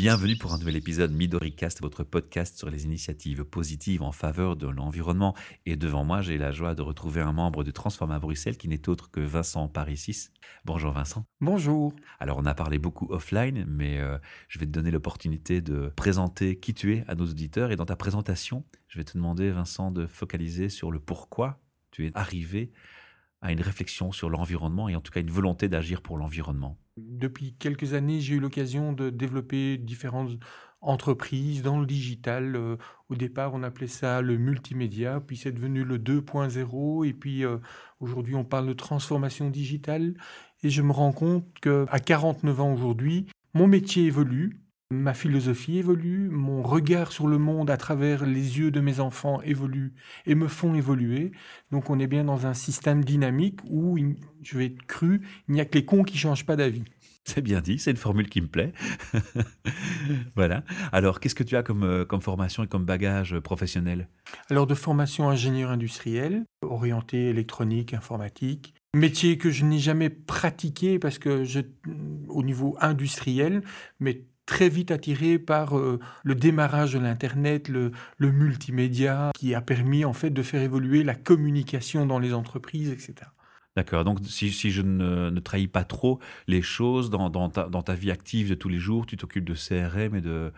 Bienvenue pour un nouvel épisode MidoriCast, votre podcast sur les initiatives positives en faveur de l'environnement. Et devant moi, j'ai la joie de retrouver un membre de Transforma Bruxelles qui n'est autre que Vincent Paris Bonjour Vincent. Bonjour. Alors on a parlé beaucoup offline, mais euh, je vais te donner l'opportunité de présenter qui tu es à nos auditeurs. Et dans ta présentation, je vais te demander Vincent de focaliser sur le pourquoi tu es arrivé à une réflexion sur l'environnement et en tout cas une volonté d'agir pour l'environnement Depuis quelques années, j'ai eu l'occasion de développer différentes entreprises dans le digital. Euh, au départ, on appelait ça le multimédia, puis c'est devenu le 2.0, et puis euh, aujourd'hui, on parle de transformation digitale. Et je me rends compte qu'à 49 ans aujourd'hui, mon métier évolue, Ma philosophie évolue, mon regard sur le monde à travers les yeux de mes enfants évolue et me font évoluer. Donc on est bien dans un système dynamique où, je vais être cru, il n'y a que les cons qui changent pas d'avis. C'est bien dit, c'est une formule qui me plaît. voilà. Alors, qu'est-ce que tu as comme, euh, formation et comme bagage professionnel? Alors, de formation ingénieur industriel, orienté électronique, informatique. Métier que je n'ai jamais pratiqué parce que je, au niveau industriel, mais très vite attiré par euh, le démarrage de l'Internet, le, multimédia, qui a permis en fait de faire évoluer la communication dans les entreprises, etc. D'accord, donc si, je ne, trahis pas trop les choses dans, ta, vie active de tous les jours, tu t'occupes de CRM et de,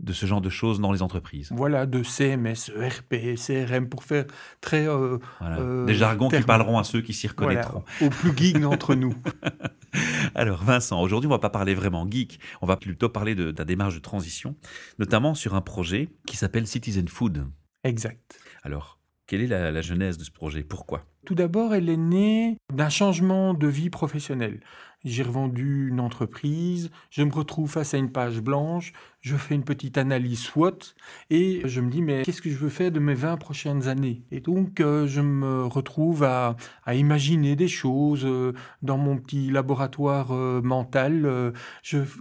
de ce genre de choses dans les entreprises. Voilà, de CMS, ERP, CRM, pour faire très... Euh, euh, Des jargons qui parleront à ceux qui s'y reconnaîtront. Voilà, aux plus geeks d'entre nous. Alors Vincent, aujourd'hui on va pas parler vraiment geek, on va plutôt parler de, ta démarche de transition, notamment sur un projet qui s'appelle Citizen Food. Exact. Alors, quelle est la, la genèse de ce projet? Pourquoi? Tout d'abord, elle est née d'un changement de vie professionnelle. J'ai revendu une entreprise, je me retrouve face à une page blanche, je fais une petite analyse SWOT et je me dis mais qu'est-ce que je veux faire de mes 20 prochaines années? Et donc euh, je me retrouve à, imaginer des choses euh, dans mon petit laboratoire euh, mental.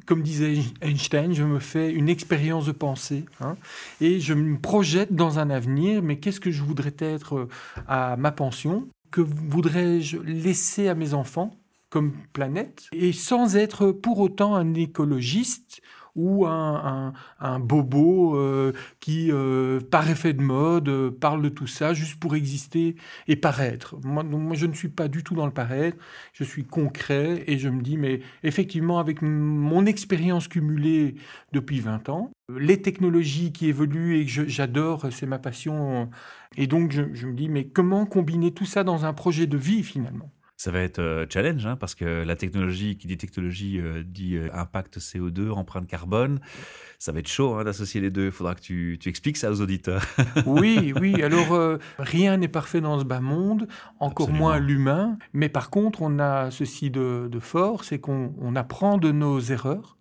comme disait Einstein, je me fais une expérience de pensée hein, et je me projette dans un avenir, mais qu'est-ce que je voudrais être à ma pension? Que voudrais-je laisser à mes enfants comme planète, et sans être pour autant un écologiste ou un, bobo euh, qui, euh, par effet de mode, euh, parle de tout ça juste pour exister et paraître. Moi, je ne suis pas du tout dans le paraître, je suis concret et je me dis, mais effectivement, avec mon expérience cumulée depuis 20 ans, les technologies qui évoluent et que j'adore, c'est ma passion, et donc je me dis, mais comment combiner tout ça dans un projet de vie finalement? Ça va être euh, challenge, hein, parce que la technologie, qui dit technologie, euh, dit euh, impact CO2, empreinte carbone. Ça va être chaud hein, d'associer les deux. Il faudra que tu, expliques ça aux auditeurs. oui, oui. Alors, rien n'est parfait dans ce bas monde, encore moins l'humain. Mais par contre, on a ceci de, de fort, c'est qu'on apprend de nos erreurs.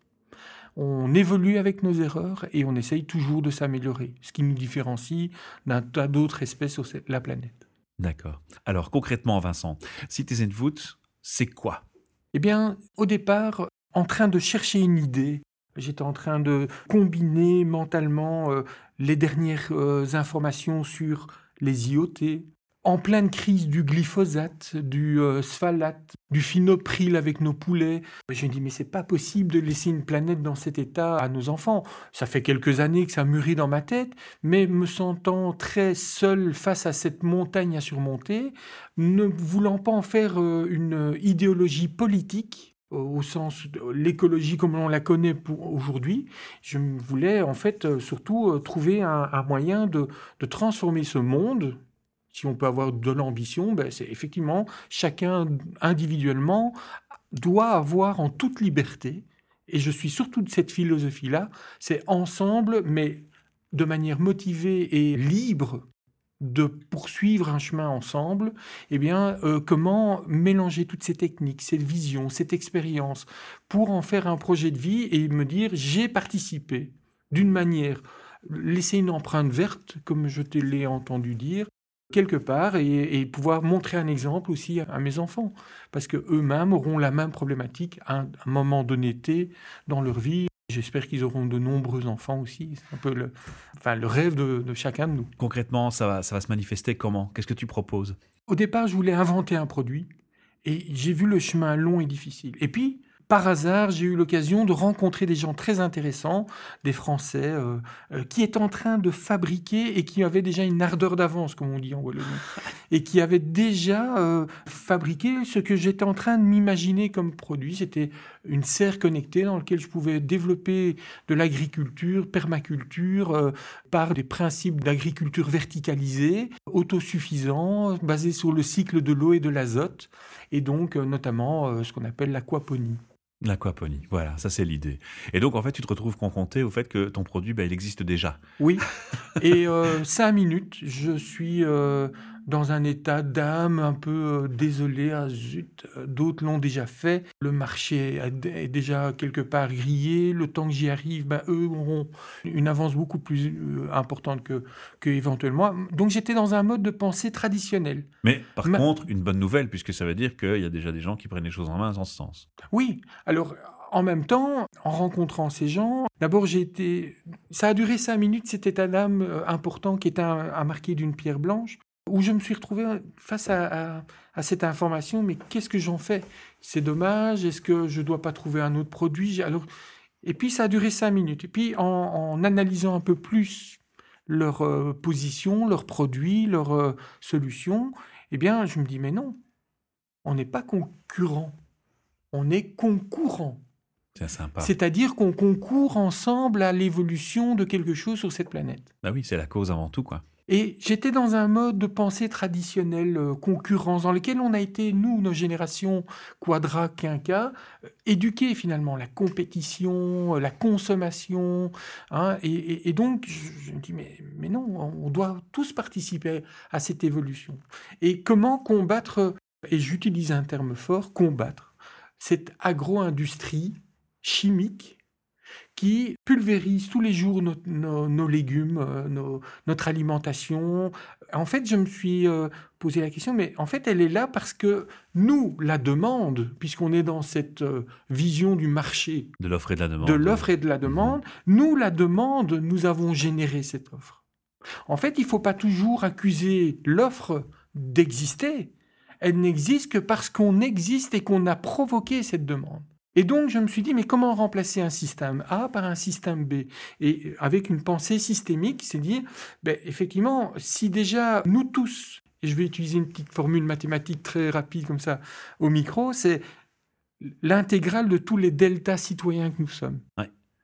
On évolue avec nos erreurs et on essaye toujours de s'améliorer, ce qui nous différencie d'un tas d'autres espèces sur la planète. D'accord. Alors concrètement, Vincent, Citizen Foot, c'est quoi? Eh bien, au départ, en train de chercher une idée, j'étais en train de combiner mentalement euh, les dernières euh, informations sur les IoT, en pleine crise du glyphosate, du euh, sphalate, du phenopril avec nos poulets. Je me dis, mais c'est pas possible de laisser une planète dans cet état à nos enfants. Ça fait quelques années que ça mûrit dans ma tête, mais me sentant très seul face à cette montagne à surmonter, ne voulant pas en faire euh, une idéologie politique, au sens de l'écologie comme on la connaît aujourd'hui, je voulais en fait euh, surtout trouver un, moyen de transformer ce monde si on peut avoir de l'ambition, ben c'est effectivement chacun individuellement doit avoir en toute liberté, et je suis surtout de cette philosophie-là, c'est ensemble, mais de manière motivée et libre de poursuivre un chemin ensemble, eh bien, euh, comment mélanger toutes ces techniques, cette vision, cette expérience, pour en faire un projet de vie et me dire j'ai participé d'une manière, laisser une empreinte verte, comme je te l'ai entendu dire, quelque part et, pouvoir montrer un exemple aussi à, mes enfants parce que eux-mêmes auront la même problématique à un, moment donné dans leur vie. J'espère qu'ils auront de nombreux enfants aussi. C'est un peu le, enfin, le rêve de, chacun de nous. Concrètement, ça va, ça va se manifester comment? Qu'est-ce que tu proposes? Au départ, je voulais inventer un produit et j'ai vu le chemin long et difficile. Et puis, par hasard, j'ai eu l'occasion de rencontrer des gens très intéressants, des Français, euh, euh, qui étaient en train de fabriquer et qui avaient déjà une ardeur d'avance, comme on dit en Wallonie, et qui avaient déjà euh, fabriqué ce que j'étais en train de m'imaginer comme produit. C'était une serre connectée dans laquelle je pouvais développer de l'agriculture, permaculture, par des principes d'agriculture verticalisée, autosuffisants, basés sur le cycle de l'eau et de l'azote, et donc notamment ce qu'on appelle l'aquaponie. L'aquaponie, voilà, ça c'est l'idée. Et donc en fait, tu te retrouves confronté au fait que ton produit, bah, il existe déjà. Oui. Et euh, cinq minutes, je suis euh, dans un état d'âme un peu euh, désolé. Ah, zut, d'autres l'ont déjà fait. Le marché est déjà quelque part grillé. Le temps que j'y arrive, ben, eux auront une avance beaucoup plus euh, importante que, que éventuellement. Donc j'étais dans un mode de pensée traditionnel. Mais par contre, une bonne nouvelle, puisque ça veut dire qu'il y a déjà des gens qui prennent les choses en main dans ce sens. Oui. Alors en même temps, en rencontrant ces gens, d'abord j'ai été. Ça a duré cinq minutes, c'était un âme euh, important qui était un, un marqué d'une pierre blanche où je me suis retrouvé face à, cette information, mais qu'est-ce que j'en fais? C'est dommage, est-ce que je ne dois pas trouver un autre produit? Alors, Et puis ça a duré cinq minutes. Et puis en, analysant un peu plus leur euh, position, leurs produits, leurs euh, solutions, eh bien je me dis, mais non, on n'est pas concurrent, on est concurrent. C'est sympa. C'est-à-dire qu'on concourt ensemble à l'évolution de quelque chose sur cette planète. Bah oui, c'est la cause avant tout, quoi. Et j'étais dans un mode de pensée traditionnel, euh, concurrence, dans lequel on a été, nous, nos générations quadra, quinca, euh, éduqués finalement, la compétition, euh, la consommation. Hein, et, donc, je, me dis, mais, mais non, on doit tous participer à cette évolution. Et comment combattre, et j'utilise un terme fort, combattre, cette agro-industrie chimique qui pulvérise tous les jours nos, légumes, euh, notre alimentation. En fait, je me suis euh, posé la question, mais en fait, elle est là parce que nous, la demande, puisqu'on est dans cette euh, vision du marché. De l'offre et de la demande. De l'offre et de la mhm. demande. Nous, la demande, nous avons généré cette offre. En fait, il ne faut pas toujours accuser l'offre d'exister. Elle n'existe que parce qu'on existe et qu'on a provoqué cette demande. Et donc, je me suis dit, mais comment remplacer un système A par un système B? Et avec une pensée systémique, c'est dire, ben, effectivement, si déjà nous tous, et je vais utiliser une petite formule mathématique très rapide comme ça au micro, c'est l'intégrale de tous les deltas citoyens que nous sommes.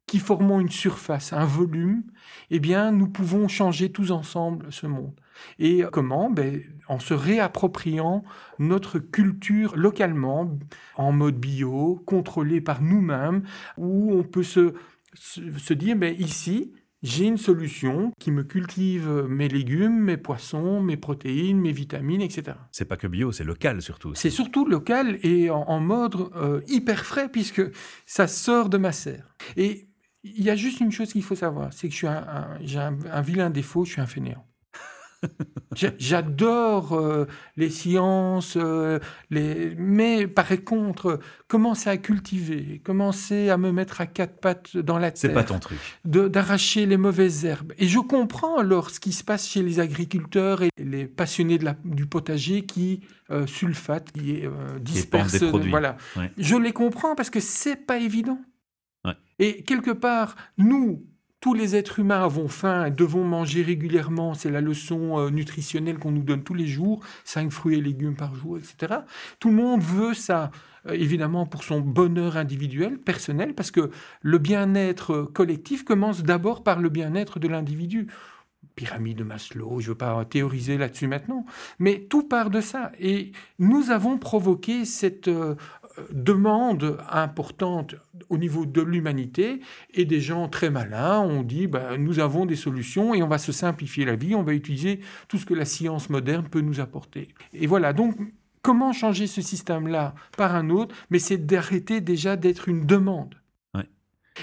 Qui formons une surface, un volume, eh bien, nous pouvons changer tous ensemble ce monde. Et comment? Ben, En se réappropriant notre culture localement, en mode bio, contrôlé par nous-mêmes, où on peut se, se, dire, ben, ici, j'ai une solution qui me cultive mes légumes, mes poissons, mes protéines, mes vitamines, etc. C'est pas que bio, c'est local surtout. C'est surtout local et en, mode euh, hyper frais puisque ça sort de ma serre. Et il y a juste une chose qu'il faut savoir, c'est que j'ai un, un, vilain défaut, je suis un fainéant. J'adore euh, les sciences, euh, les... mais par contre, commencer à cultiver, commencer à me mettre à quatre pattes dans la terre. C'est pas ton truc. D'arracher les mauvaises herbes. Et je comprends alors ce qui se passe chez les agriculteurs et les passionnés de la, du potager qui euh, sulfatent, qui dispersent. Des produits. Voilà. Je les comprends parce que c'est pas évident. Et quelque part, nous, tous les êtres humains avons faim devons manger régulièrement. C'est la leçon euh, nutritionnelle qu'on nous donne tous les jours, cinq fruits et légumes par jour, etc. Tout le monde veut ça, euh, évidemment, pour son bonheur individuel, personnel, parce que le bien-être collectif commence d'abord par le bien-être de l'individu pyramide de Maslow, je ne veux pas théoriser là-dessus maintenant, mais tout part de ça. Et nous avons provoqué cette euh, demande importante au niveau de l'humanité et des gens très malins ont dit bah, nous avons des solutions et on va se simplifier la vie, on va utiliser tout ce que la science moderne peut nous apporter. Et voilà, donc comment changer ce système-là par un autre Mais c'est d'arrêter déjà d'être une demande.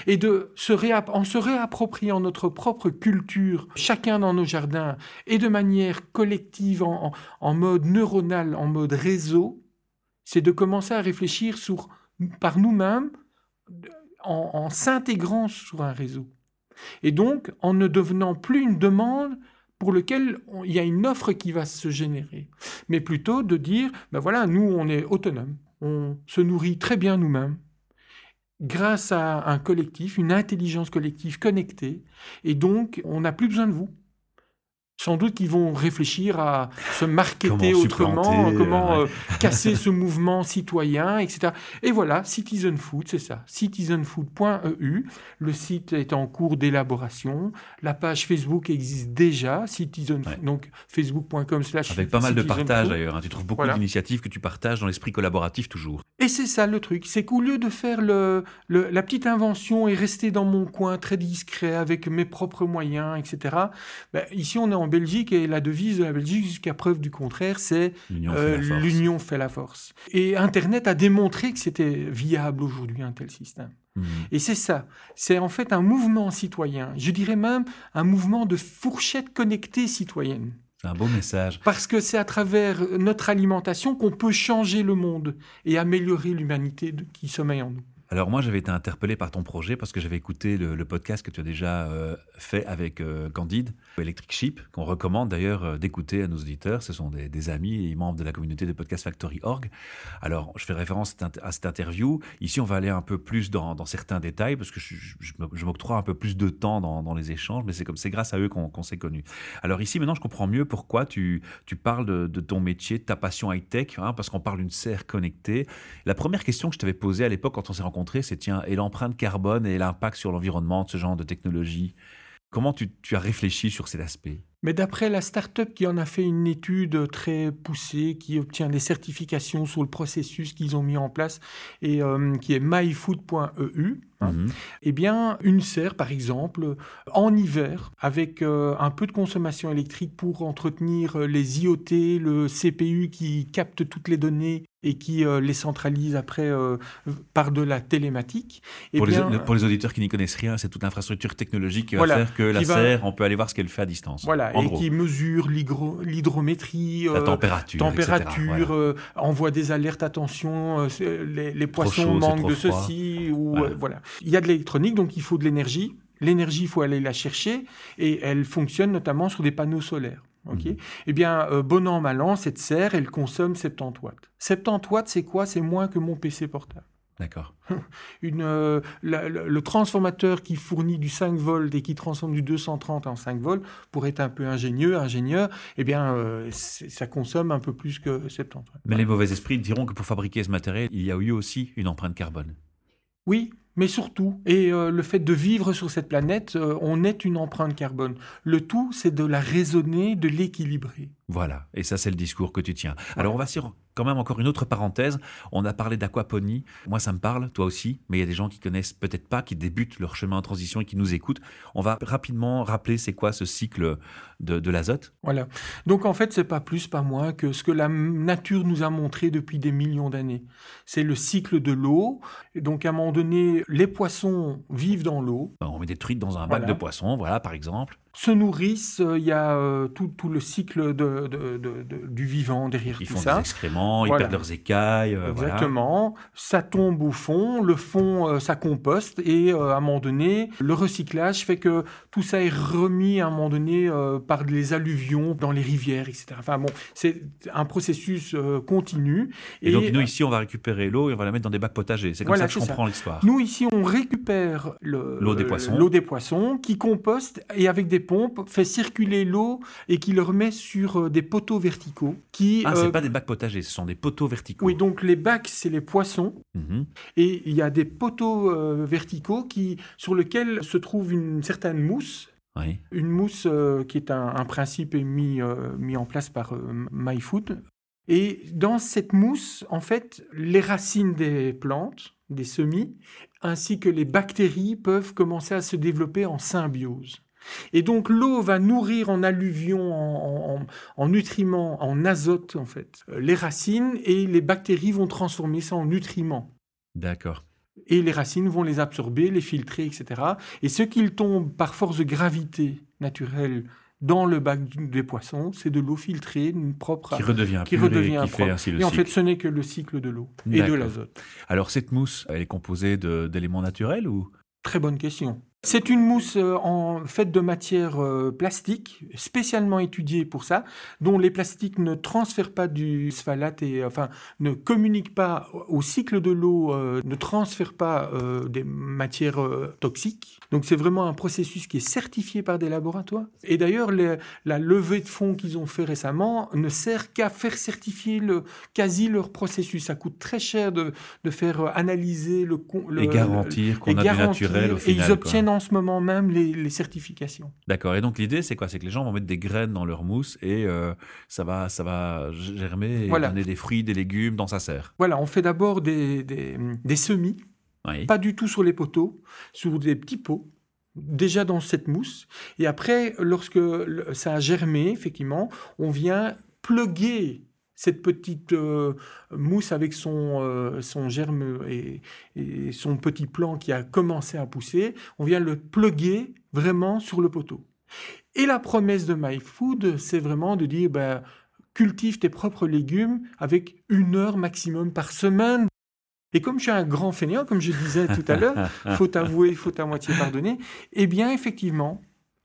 Et de se en se réappropriant notre propre culture, chacun dans nos jardins, et de manière collective, en mode neuronal, en mode réseau, c'est de commencer à réfléchir par nous-mêmes en, s'intégrant sur un réseau. Et donc, en ne devenant plus une demande pour laquelle il y a une offre qui va se générer, mais plutôt de dire, ben voilà, nous, on est autonome, on se nourrit très bien nous-mêmes, grâce à un collectif, une intelligence collective connectée. Et donc, on n'a plus besoin de vous. Sans doute qu'ils vont réfléchir à se marketer Comment autrement, supplanter, comment ouais. euh, casser ce mouvement citoyen, etc. Et voilà, Citizen Food, c'est ça, citizenfood.eu. Le site est en cours d'élaboration. La page Facebook existe déjà, Citizen Ouais. Food, donc facebook.com slash Avec pas mal de partages d'ailleurs. hein. Tu trouves beaucoup Voilà. d'initiatives que tu partages dans l'esprit collaboratif toujours. Et c'est ça le truc, c'est qu'au lieu de faire le, le- la petite invention et rester dans mon coin très discret avec mes propres moyens, etc., ben, ici on est en Belgique et la devise de la Belgique, jusqu'à preuve du contraire, c'est L'union fait euh, la force. l'union fait la force. Et Internet a démontré que c'était viable aujourd'hui un tel système. Mhm. Et c'est ça, c'est en fait un mouvement citoyen, je dirais même un mouvement de fourchette connectée citoyenne. Un beau message. Parce que c'est à travers notre alimentation qu'on peut changer le monde et améliorer l'humanité qui sommeille en nous. Alors moi, j'avais été interpellé par ton projet parce que j'avais écouté le, podcast que tu as déjà euh, fait avec euh, Candide, Electric Sheep, qu'on recommande d'ailleurs euh, d'écouter à nos auditeurs. Ce sont des, amis et membres de la communauté de Podcast Factory Org. Alors, je fais référence à cette interview. Ici, on va aller un peu plus dans, dans certains détails parce que je, m'octroie un peu plus de temps dans, dans les échanges, mais c'est comme c'est grâce à eux qu'on s'est connus. Alors ici, maintenant, je comprends mieux pourquoi tu, tu parles de, de ton métier, de ta passion high-tech, hein, parce qu'on parle d'une serre connectée. La première question que je t'avais posée à l'époque quand on s'est rencontrés, c'est tiens, et l'empreinte carbone et l'impact sur l'environnement de ce genre de technologie. Comment tu, as réfléchi sur cet aspect? Mais d'après la start-up qui en a fait une étude très poussée, qui obtient des certifications sur le processus qu'ils ont mis en place et euh, qui est myfood.eu, hein, Mhm. eh bien, une serre, par exemple, en hiver, avec euh, un peu de consommation électrique pour entretenir euh, les IoT, le CPU qui capte toutes les données et qui euh, les centralise après euh, par de la télématique. eh pour, bien, les, pour les auditeurs qui n'y connaissent rien, c'est toute l'infrastructure technologique qui Voilà, va faire que la va- serre, on peut aller voir ce qu'elle fait à distance. Voilà, en et gros. qui mesure l'hydro- l'hydrométrie, la température, température, etc. Voilà. envoie des alertes, attention, les, les poissons chaud, manquent de froid. ceci, ou Voilà. voilà. Il y a de l'électronique, donc il faut de l'énergie. L'énergie, il faut aller la chercher, et elle fonctionne notamment sur des panneaux solaires. ok Mhm. Eh bien, euh, bon an, mal an, cette serre, elle consomme 70 watts. 70 watts, c'est quoi? C'est moins que mon PC portable. D'accord. Euh, le transformateur qui fournit du 5 volts et qui transforme du 230 en 5 volts, pour être un peu ingénieux, ingénieur, eh bien, euh, ça consomme un peu plus que 70 watts. Mais les mauvais esprits diront que pour fabriquer ce matériel, il y a eu aussi une empreinte carbone. Oui, mais surtout, et euh, le fait de vivre sur cette planète, euh, on est une empreinte carbone. Le tout, c'est de la raisonner, de l'équilibrer. Voilà, et ça c'est le discours que tu tiens. Alors on va sur quand même encore une autre parenthèse. On a parlé d'aquaponie. Moi ça me parle, toi aussi, mais il y a des gens qui connaissent peut-être pas, qui débutent leur chemin en transition et qui nous écoutent. On va rapidement rappeler c'est quoi ce cycle de, de l'azote. Voilà. Donc en fait, c'est pas plus, pas moins que ce que la nature nous a montré depuis des millions d'années. C'est le cycle de l'eau. Donc à un moment donné, les poissons vivent dans l'eau, On met des truites dans un bac Voilà. de poissons, voilà par exemple. Se nourrissent. euh, Il y a euh, tout, tout le cycle de, de- de- de- du vivant derrière Ils tout font ça. des excréments, ils perdent leurs écailles. euh, voilà. Exactement. Ça tombe au fond, le fond, euh, ça composte, et à un moment donné, le recyclage fait que tout ça est remis à un moment donné par les alluvions dans les rivières, etc. Enfin bon, c'est un processus continu. Et, donc nous ici on va récupérer l'eau et on va la mettre dans des bacs potagers. C'est comme Voilà, ça que je comprends l'histoire. Nous, ici, on récupère le- L'eau des poissons. l'eau des poissons, qui composte et avec des pompes fait circuler l'eau et qui le remet sur euh, des poteaux verticaux. Qui, Ah, euh, c'est pas des bacs potagers, ce sont des poteaux verticaux. Oui, donc les bacs, c'est les poissons. Mhm. Et il y a des poteaux euh, verticaux qui, sur lesquels se trouve une certaine mousse. Oui. Une mousse euh, qui est un, un principe mis, euh, mis en place par euh, MyFood. Et dans cette mousse, en fait, les racines des plantes, des semis, ainsi que les bactéries peuvent commencer à se développer en symbiose. Et donc l'eau va nourrir en alluvions, en, en- en nutriments, en azote en fait, euh, les racines et les bactéries vont transformer ça en nutriments D'accord. et les racines vont les absorber, les filtrer, etc. Et ce qu'il tombe par force de gravité naturelle dans le bac des poissons, c'est de l'eau filtrée, propre, Qui redevient qui et redevient qui fait propre. ainsi le Et en cycle. fait, ce n'est que le cycle de l'eau et de l'azote. Alors cette mousse, elle est composée d'éléments naturels ou? Très bonne question. C'est une mousse euh, en faite de matière euh, plastique, spécialement étudiée pour ça, dont les plastiques ne transfèrent pas du sphalate et enfin ne communiquent pas au cycle de l'eau, euh, ne transfèrent pas des matières toxiques. Donc c'est vraiment un processus qui est certifié par des laboratoires. Et d'ailleurs, la levée de fonds qu'ils ont fait récemment ne sert qu'à faire certifier le, quasi leur processus. Ça coûte très cher de, de faire analyser le, le et garantir qu'on a du naturel au final. Et ils obtiennent en ce moment même les, certifications. D'accord. Et donc l'idée, c'est quoi? C'est que les gens vont mettre des graines dans leur mousse et euh, ça, va, ça va germer et donner des fruits, des légumes dans sa serre. Voilà, on fait d'abord des, des, semis, pas du tout sur les poteaux, sur des petits pots déjà dans cette mousse. Et après, lorsque ça a germé, effectivement, on vient pluguer cette petite euh, mousse avec son, euh, son germe et, son petit plant qui a commencé à pousser, on vient le pluguer vraiment sur le poteau. Et la promesse de MyFood, c'est vraiment de dire, ben, cultive tes propres légumes avec une heure maximum par semaine. Et comme je suis un grand fainéant, comme je disais tout à l'heure, faut avouer, faut à moitié pardonner, eh bien effectivement,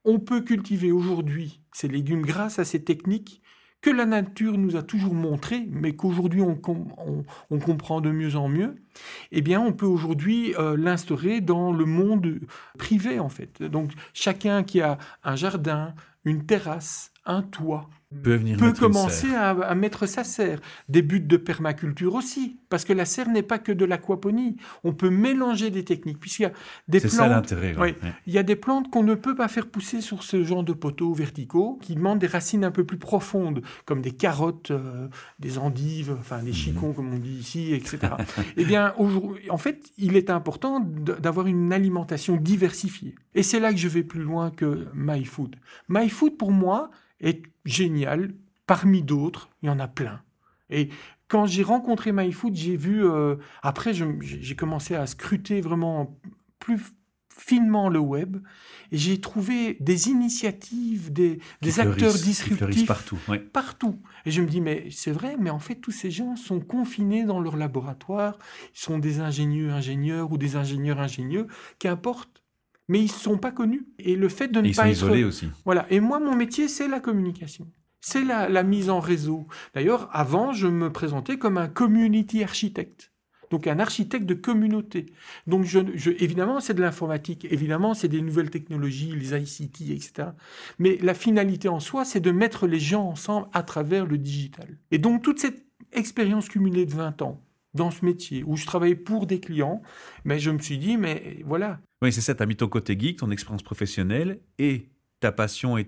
on peut cultiver aujourd'hui ces légumes grâce à ces techniques que la nature nous a toujours montré, mais qu'aujourd'hui on, comprend de mieux en mieux, eh bien on peut aujourd'hui euh, l'instaurer dans le monde privé en fait. Donc chacun qui a un jardin, une terrasse, un toit, peut, venir peut commencer à, mettre sa serre. Des buts de permaculture aussi, parce que la serre n'est pas que de l'aquaponie. On peut mélanger des techniques, puisqu'il y a des plantes. C'est ça l'intérêt. Il y a des plantes qu'on ne peut pas faire pousser sur ce genre de poteaux verticaux, qui demandent des racines un peu plus profondes, comme des carottes, euh, des endives, enfin des mhm. chicons comme on dit ici, etc. eh bien, en fait, il est important d'avoir une alimentation diversifiée. Et c'est là que je vais plus loin que MyFood. MyFood, pour moi, est génial. Parmi d'autres, il y en a plein. Et quand j'ai rencontré MyFood, j'ai vu. Euh, après, j'ai commencé à scruter vraiment plus finement le web et j'ai trouvé des initiatives, des, acteurs disruptifs partout. Partout. Et je me dis, mais c'est vrai, mais en fait, tous ces gens sont confinés dans leur laboratoire. Ils sont des ingénieurs, ingénieurs ou des ingénieurs, ingénieux, qu'importe mais ils ne sont pas connus. Et le fait de ne ils pas sont être... isolés aussi. Voilà. Et moi, mon métier, c'est la communication. C'est la, mise en réseau. D'ailleurs, avant, je me présentais comme un community architect. Donc un architecte de communauté. Donc je, évidemment, c'est de l'informatique, évidemment, c'est des nouvelles technologies, les ICT, etc. Mais la finalité en soi, c'est de mettre les gens ensemble à travers le digital. Et donc toute cette expérience cumulée de 20 ans dans ce métier, où je travaillais pour des clients, mais je me suis dit, mais voilà, oui, c'est ça, tu as mis ton côté geek, ton expérience professionnelle et ta passion et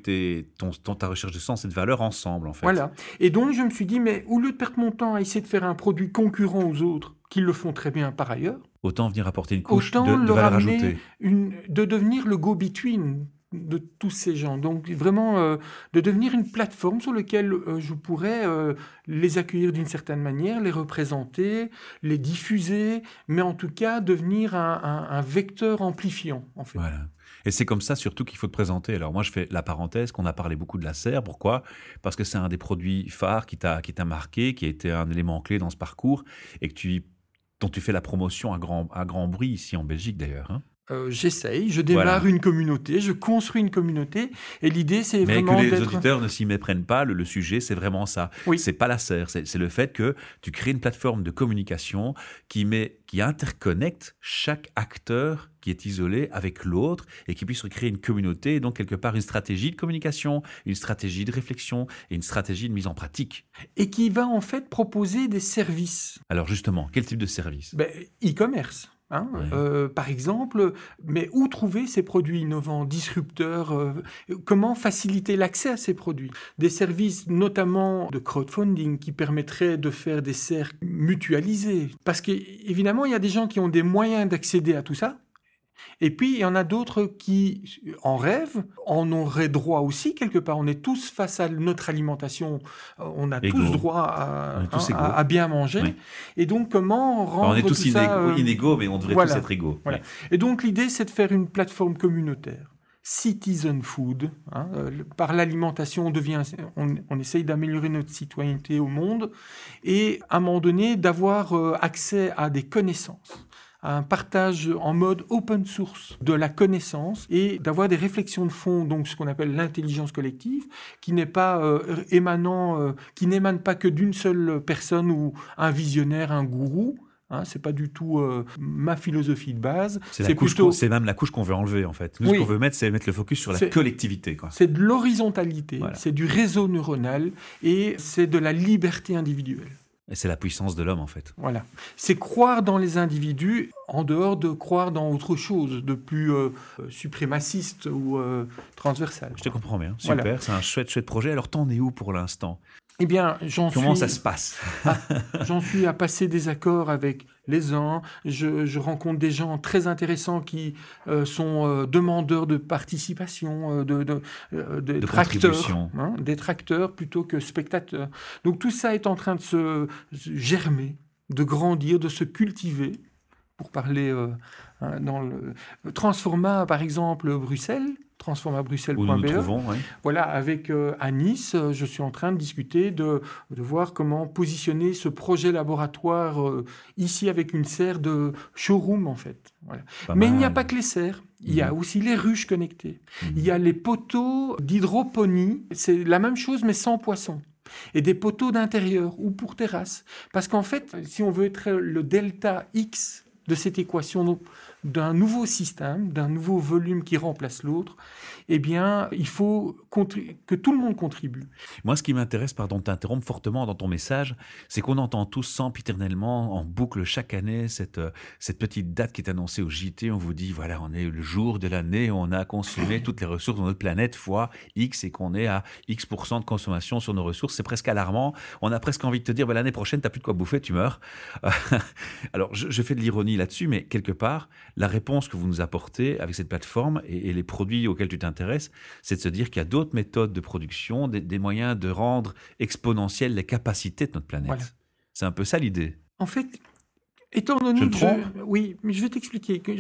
ton, ta recherche de sens et de valeur ensemble, en fait. Voilà. Et donc, je me suis dit, mais au lieu de perdre mon temps à essayer de faire un produit concurrent aux autres, qui le font très bien par ailleurs, autant venir apporter une couche de, de valeur ajoutée. Une, de devenir le go-between de tous ces gens. Donc vraiment euh, de devenir une plateforme sur laquelle euh, je pourrais euh, les accueillir d'une certaine manière, les représenter, les diffuser, mais en tout cas devenir un, vecteur amplifiant. En fait. Et c'est comme ça surtout qu'il faut te présenter. Alors moi je fais la parenthèse qu'on a parlé beaucoup de la serre. Pourquoi? Parce que c'est un des produits phares qui t'a qui t'a marqué, qui a été un élément clé dans ce parcours et que tu dont tu fais la promotion à grand, à grand bruit ici en Belgique d'ailleurs. Hein. Euh, j'essaye, je démarre une communauté, je construis une communauté, et l'idée c'est vraiment Mais que les auditeurs ne s'y méprennent pas, le, sujet c'est vraiment ça. Oui. C'est pas la serre, c'est le fait que tu crées une plateforme de communication qui met, qui interconnecte chaque acteur qui est isolé avec l'autre et qui puisse recréer une communauté, et donc quelque part une stratégie de communication, une stratégie de réflexion et une stratégie de mise en pratique. Et qui va en fait proposer des services. Alors justement, quel type de service? Ben, E-commerce. Hein, euh, par exemple, mais où trouver ces produits innovants, disrupteurs euh, Comment faciliter l'accès à ces produits? Des services notamment de crowdfunding qui permettraient de faire des cercles mutualisés. Parce qu'évidemment, il y a des gens qui ont des moyens d'accéder à tout ça, et puis, il y en a d'autres qui en rêvent, en auraient droit aussi, quelque part. On est tous face à notre alimentation, on a tous droit à, à, bien manger. Et donc, comment rendre On est tous euh, inégaux, mais on devrait tous être égaux. Et donc, l'idée, c'est de faire une plateforme communautaire. Citizen food. Hein, euh, par l'alimentation, on, devient, on, on essaye d'améliorer notre citoyenneté au monde et à un moment donné d'avoir euh, accès à des connaissances un partage en mode open source de la connaissance et d'avoir des réflexions de fond, donc ce qu'on appelle l'intelligence collective, qui n'est pas euh, émanant, euh, qui n'émane pas que d'une seule personne ou un visionnaire, un gourou, Hein, c'est pas du tout euh, ma philosophie de base. C'est plutôt... même la couche qu'on veut enlever en fait. Nous, ce qu'on veut mettre, c'est mettre le focus sur la collectivité. C'est de l'horizontalité, c'est du réseau neuronal et c'est de la liberté individuelle. Et c'est la puissance de l'homme, en fait. Voilà. C'est croire dans les individus en dehors de croire dans autre chose de plus euh, suprémaciste ou euh, transversal. Je te comprends bien. Super. C'est un chouette, chouette projet. Alors, t'en es où pour l'instant? Eh bien, j'en Comment ça se passe J'en suis à passer des accords avec les uns. Je, rencontre des gens très intéressants qui euh, sont euh, demandeurs de participation, euh, de, de, de, tracteurs, hein, des tracteurs plutôt que spectateurs. Donc tout ça est en train de se germer, de grandir, de se cultiver. Pour parler hein, dans le Transforma, par exemple, Bruxelles, transformabruxelles.be. Voilà, avec euh, à Nice, euh, je suis en train de discuter de, de voir comment positionner ce projet laboratoire euh, ici avec une serre de showroom en fait. Voilà. Mais il n'y a pas que les serres. Il y a mhm. aussi les ruches connectées. Mhm. Il y a les poteaux d'hydroponie. C'est la même chose mais sans poissons et des poteaux d'intérieur ou pour terrasse. Parce qu'en fait, si on veut être le delta X de cette équation d'un nouveau système, d'un nouveau volume qui remplace l'autre, eh bien, il faut que tout le monde contribue. Moi, ce qui m'intéresse, pardon de t'interrompre fortement dans ton message, c'est qu'on entend tous sempiternellement, en boucle chaque année, cette, euh, cette petite date qui est annoncée au JT. On vous dit, voilà, on est le jour de l'année, on a consommé toutes les ressources de notre planète fois X et qu'on est à X de consommation sur nos ressources. C'est presque alarmant. On a presque envie de te dire, bah, l'année prochaine, tu n'as plus de quoi bouffer, tu meurs. Alors, je, fais de l'ironie là-dessus, mais quelque part, la réponse que vous nous apportez avec cette plateforme et, et les produits auxquels tu t'intéresses, c'est de se dire qu'il y a d'autres méthodes de production, des, moyens de rendre exponentielles les capacités de notre planète. C'est un peu ça l'idée. En fait, étant donné que oui, mais je vais t'expliquer. Que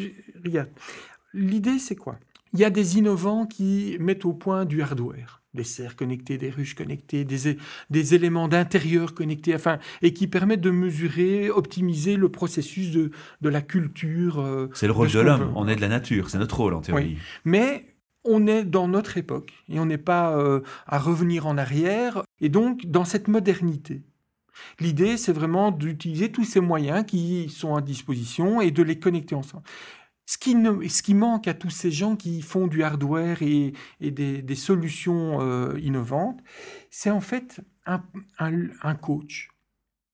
Regarde, l'idée c'est quoi? Il y a des innovants qui mettent au point du hardware des serres connectées, des ruches connectées, des, des éléments d'intérieur connectés, enfin, et qui permettent de mesurer, optimiser le processus de, de la culture. Euh, c'est le rôle de, l'homme, on est de la nature, c'est notre rôle en théorie. Mais on est dans notre époque et on n'est pas euh, à revenir en arrière, et donc dans cette modernité. L'idée, c'est vraiment d'utiliser tous ces moyens qui sont à disposition et de les connecter ensemble. Ce qui, ce qui manque à tous ces gens qui font du hardware et, des, solutions euh, innovantes, c'est en fait un, un coach,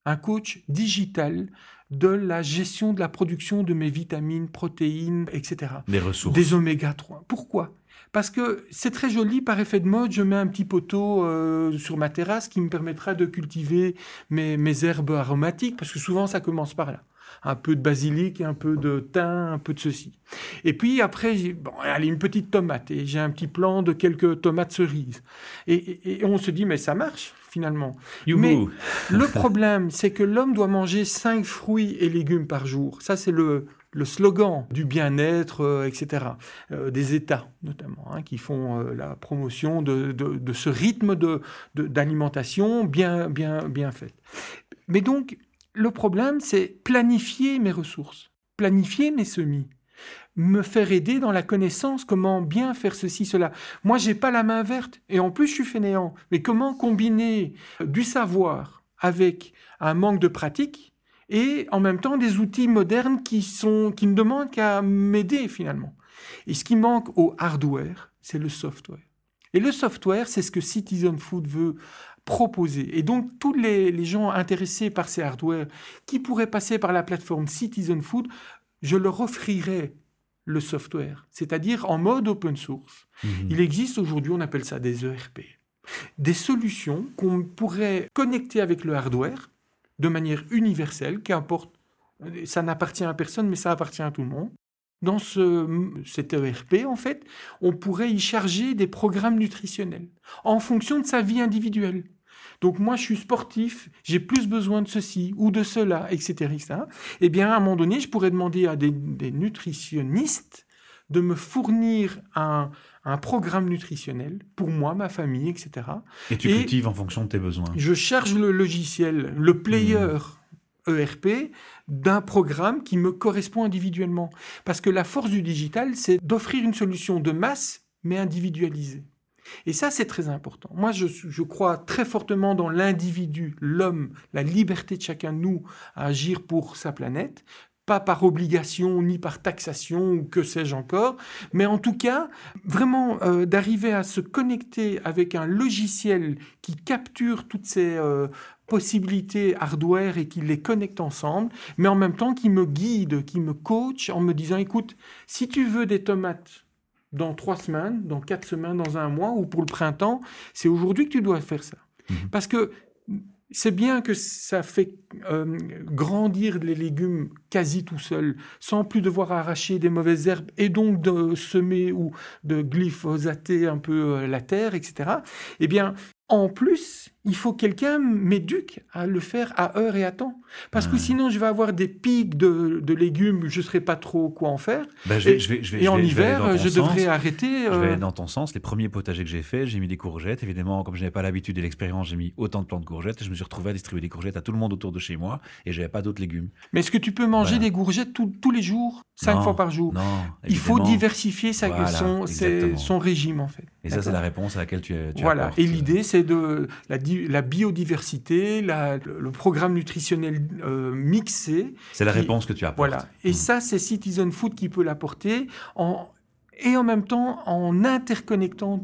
un coach digital de la gestion de la production de mes vitamines, protéines, etc. Des ressources. Des oméga 3. Pourquoi? Parce que c'est très joli, par effet de mode, je mets un petit poteau euh, sur ma terrasse qui me permettra de cultiver mes, mes, herbes aromatiques, parce que souvent ça commence par là. Un peu de basilic, un peu de thym, un peu de ceci. Et puis après, bon, allez, une petite tomate, et j'ai un petit plan de quelques tomates cerises. Et, on se dit, mais ça marche finalement. Mais le problème, c'est que l'homme doit manger 5 fruits et légumes par jour. Ça, c'est le, le slogan du bien-être, euh, etc. Euh, des États notamment, hein, qui font euh, la promotion de, ce rythme d'alimentation bien, bien, bien fait. Mais donc, le problème, c'est planifier mes ressources, planifier mes semis me faire aider dans la connaissance, comment bien faire ceci, cela. Moi, j'ai pas la main verte et en plus, je suis fainéant. Mais comment combiner du savoir avec un manque de pratique et en même temps des outils modernes qui, sont, qui ne demandent qu'à m'aider finalement. Et ce qui manque au hardware, c'est le software. Et le software, c'est ce que Citizen Food veut proposer. Et donc, tous les, les, gens intéressés par ces hardware qui pourraient passer par la plateforme Citizen Food, je leur offrirai le software, c'est-à-dire en mode open source. Mhm. Il existe aujourd'hui, on appelle ça des ERP, des solutions qu'on pourrait connecter avec le hardware de manière universelle, qu'importe, ça n'appartient à personne, mais ça appartient à tout le monde. Dans ce, cet ERP, en fait, on pourrait y charger des programmes nutritionnels en fonction de sa vie individuelle. Donc moi, je suis sportif, j'ai plus besoin de ceci ou de cela, etc. etc. Eh bien, à un moment donné, je pourrais demander à des, nutritionnistes de me fournir un, programme nutritionnel pour moi, ma famille, etc. Et tu cultives en fonction de tes besoins. Je charge le logiciel, le player. ERP d'un programme qui me correspond individuellement. Parce que la force du digital, c'est d'offrir une solution de masse, mais individualisée. Et ça, c'est très important. Moi, je, crois très fortement dans l'individu, l'homme, la liberté de chacun de nous à agir pour sa planète pas par obligation ni par taxation ou que sais-je encore, mais en tout cas, vraiment euh, d'arriver à se connecter avec un logiciel qui capture toutes ces euh, possibilités hardware et qui les connecte ensemble, mais en même temps qui me guide, qui me coach en me disant, écoute, si tu veux des tomates dans trois semaines, dans quatre semaines, dans un mois ou pour le printemps, c'est aujourd'hui que tu dois faire ça. Mmh. Parce que c'est bien que ça fait euh, grandir les légumes quasi tout seul, sans plus devoir arracher des mauvaises herbes et donc de semer ou de glyphosater un peu euh, la terre, etc. Eh bien, en plus, il faut quelqu'un m'éduque à le faire à heure et à temps. Parce que sinon, je vais avoir des pics de, légumes, je ne saurais pas trop quoi en faire. Bah, je vais, et, et en hiver, je devrais arrêter. Je vais euh, dans ton sens. Les premiers potagers que j'ai faits, j'ai mis des courgettes. Évidemment, comme je n'avais pas l'habitude et l'expérience, j'ai mis autant de plantes de courgettes. Je me suis retrouvé à distribuer des courgettes à tout le monde autour de chez moi et je n'avais pas d'autres légumes. Mais est-ce que tu peux manger des courgettes tous les jours, cinq fois par jour? Non. Il faut diversifier sa, son, son, régime, en fait. Et ça, c'est la réponse à laquelle tu, tu Voilà. Et l'idée, c'est de la, la biodiversité, le programme nutritionnel euh, mixé. C'est la réponse que tu apportes. Voilà. Et mmh. ça, c'est Citizen Food qui peut l'apporter en et en même temps en interconnectant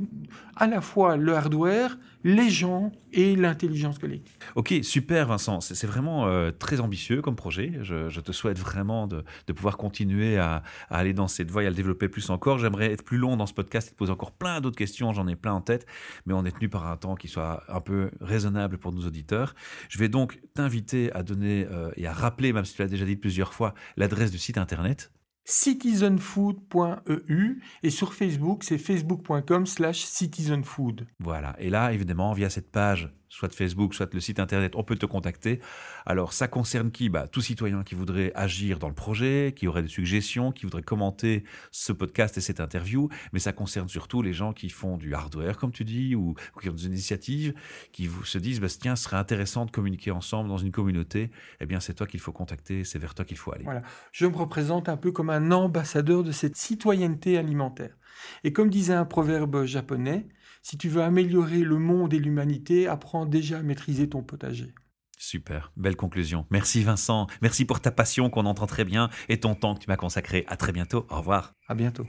à la fois le hardware, les gens et l'intelligence collective. Ok, super Vincent, c'est vraiment euh, très ambitieux comme projet. Je, te souhaite vraiment de, pouvoir continuer à, aller dans cette voie et à le développer plus encore. J'aimerais être plus long dans ce podcast et te poser encore plein d'autres questions, j'en ai plein en tête, mais on est tenu par un temps qui soit un peu raisonnable pour nos auditeurs. Je vais donc t'inviter à donner euh, et à rappeler, même si tu l'as déjà dit plusieurs fois, l'adresse du site internet citizenfood.eu et sur Facebook, c'est facebook.com slash citizenfood. Voilà, et là, évidemment, via cette page soit Facebook, soit le site internet, on peut te contacter. Alors, ça concerne qui? Bah, Tout citoyen qui voudrait agir dans le projet, qui aurait des suggestions, qui voudrait commenter ce podcast et cette interview, mais ça concerne surtout les gens qui font du hardware, comme tu dis, ou, qui ont des initiatives, qui vous, se disent, bah, tiens, ce serait intéressant de communiquer ensemble dans une communauté. Eh bien, c'est toi qu'il faut contacter, c'est vers toi qu'il faut aller. Voilà. Je me représente un peu comme un ambassadeur de cette citoyenneté alimentaire. Et comme disait un proverbe japonais, si tu veux améliorer le monde et l'humanité, apprends déjà à maîtriser ton potager. Super, belle conclusion. Merci Vincent, merci pour ta passion qu'on entend très bien et ton temps que tu m'as consacré. À très bientôt, au revoir. À bientôt.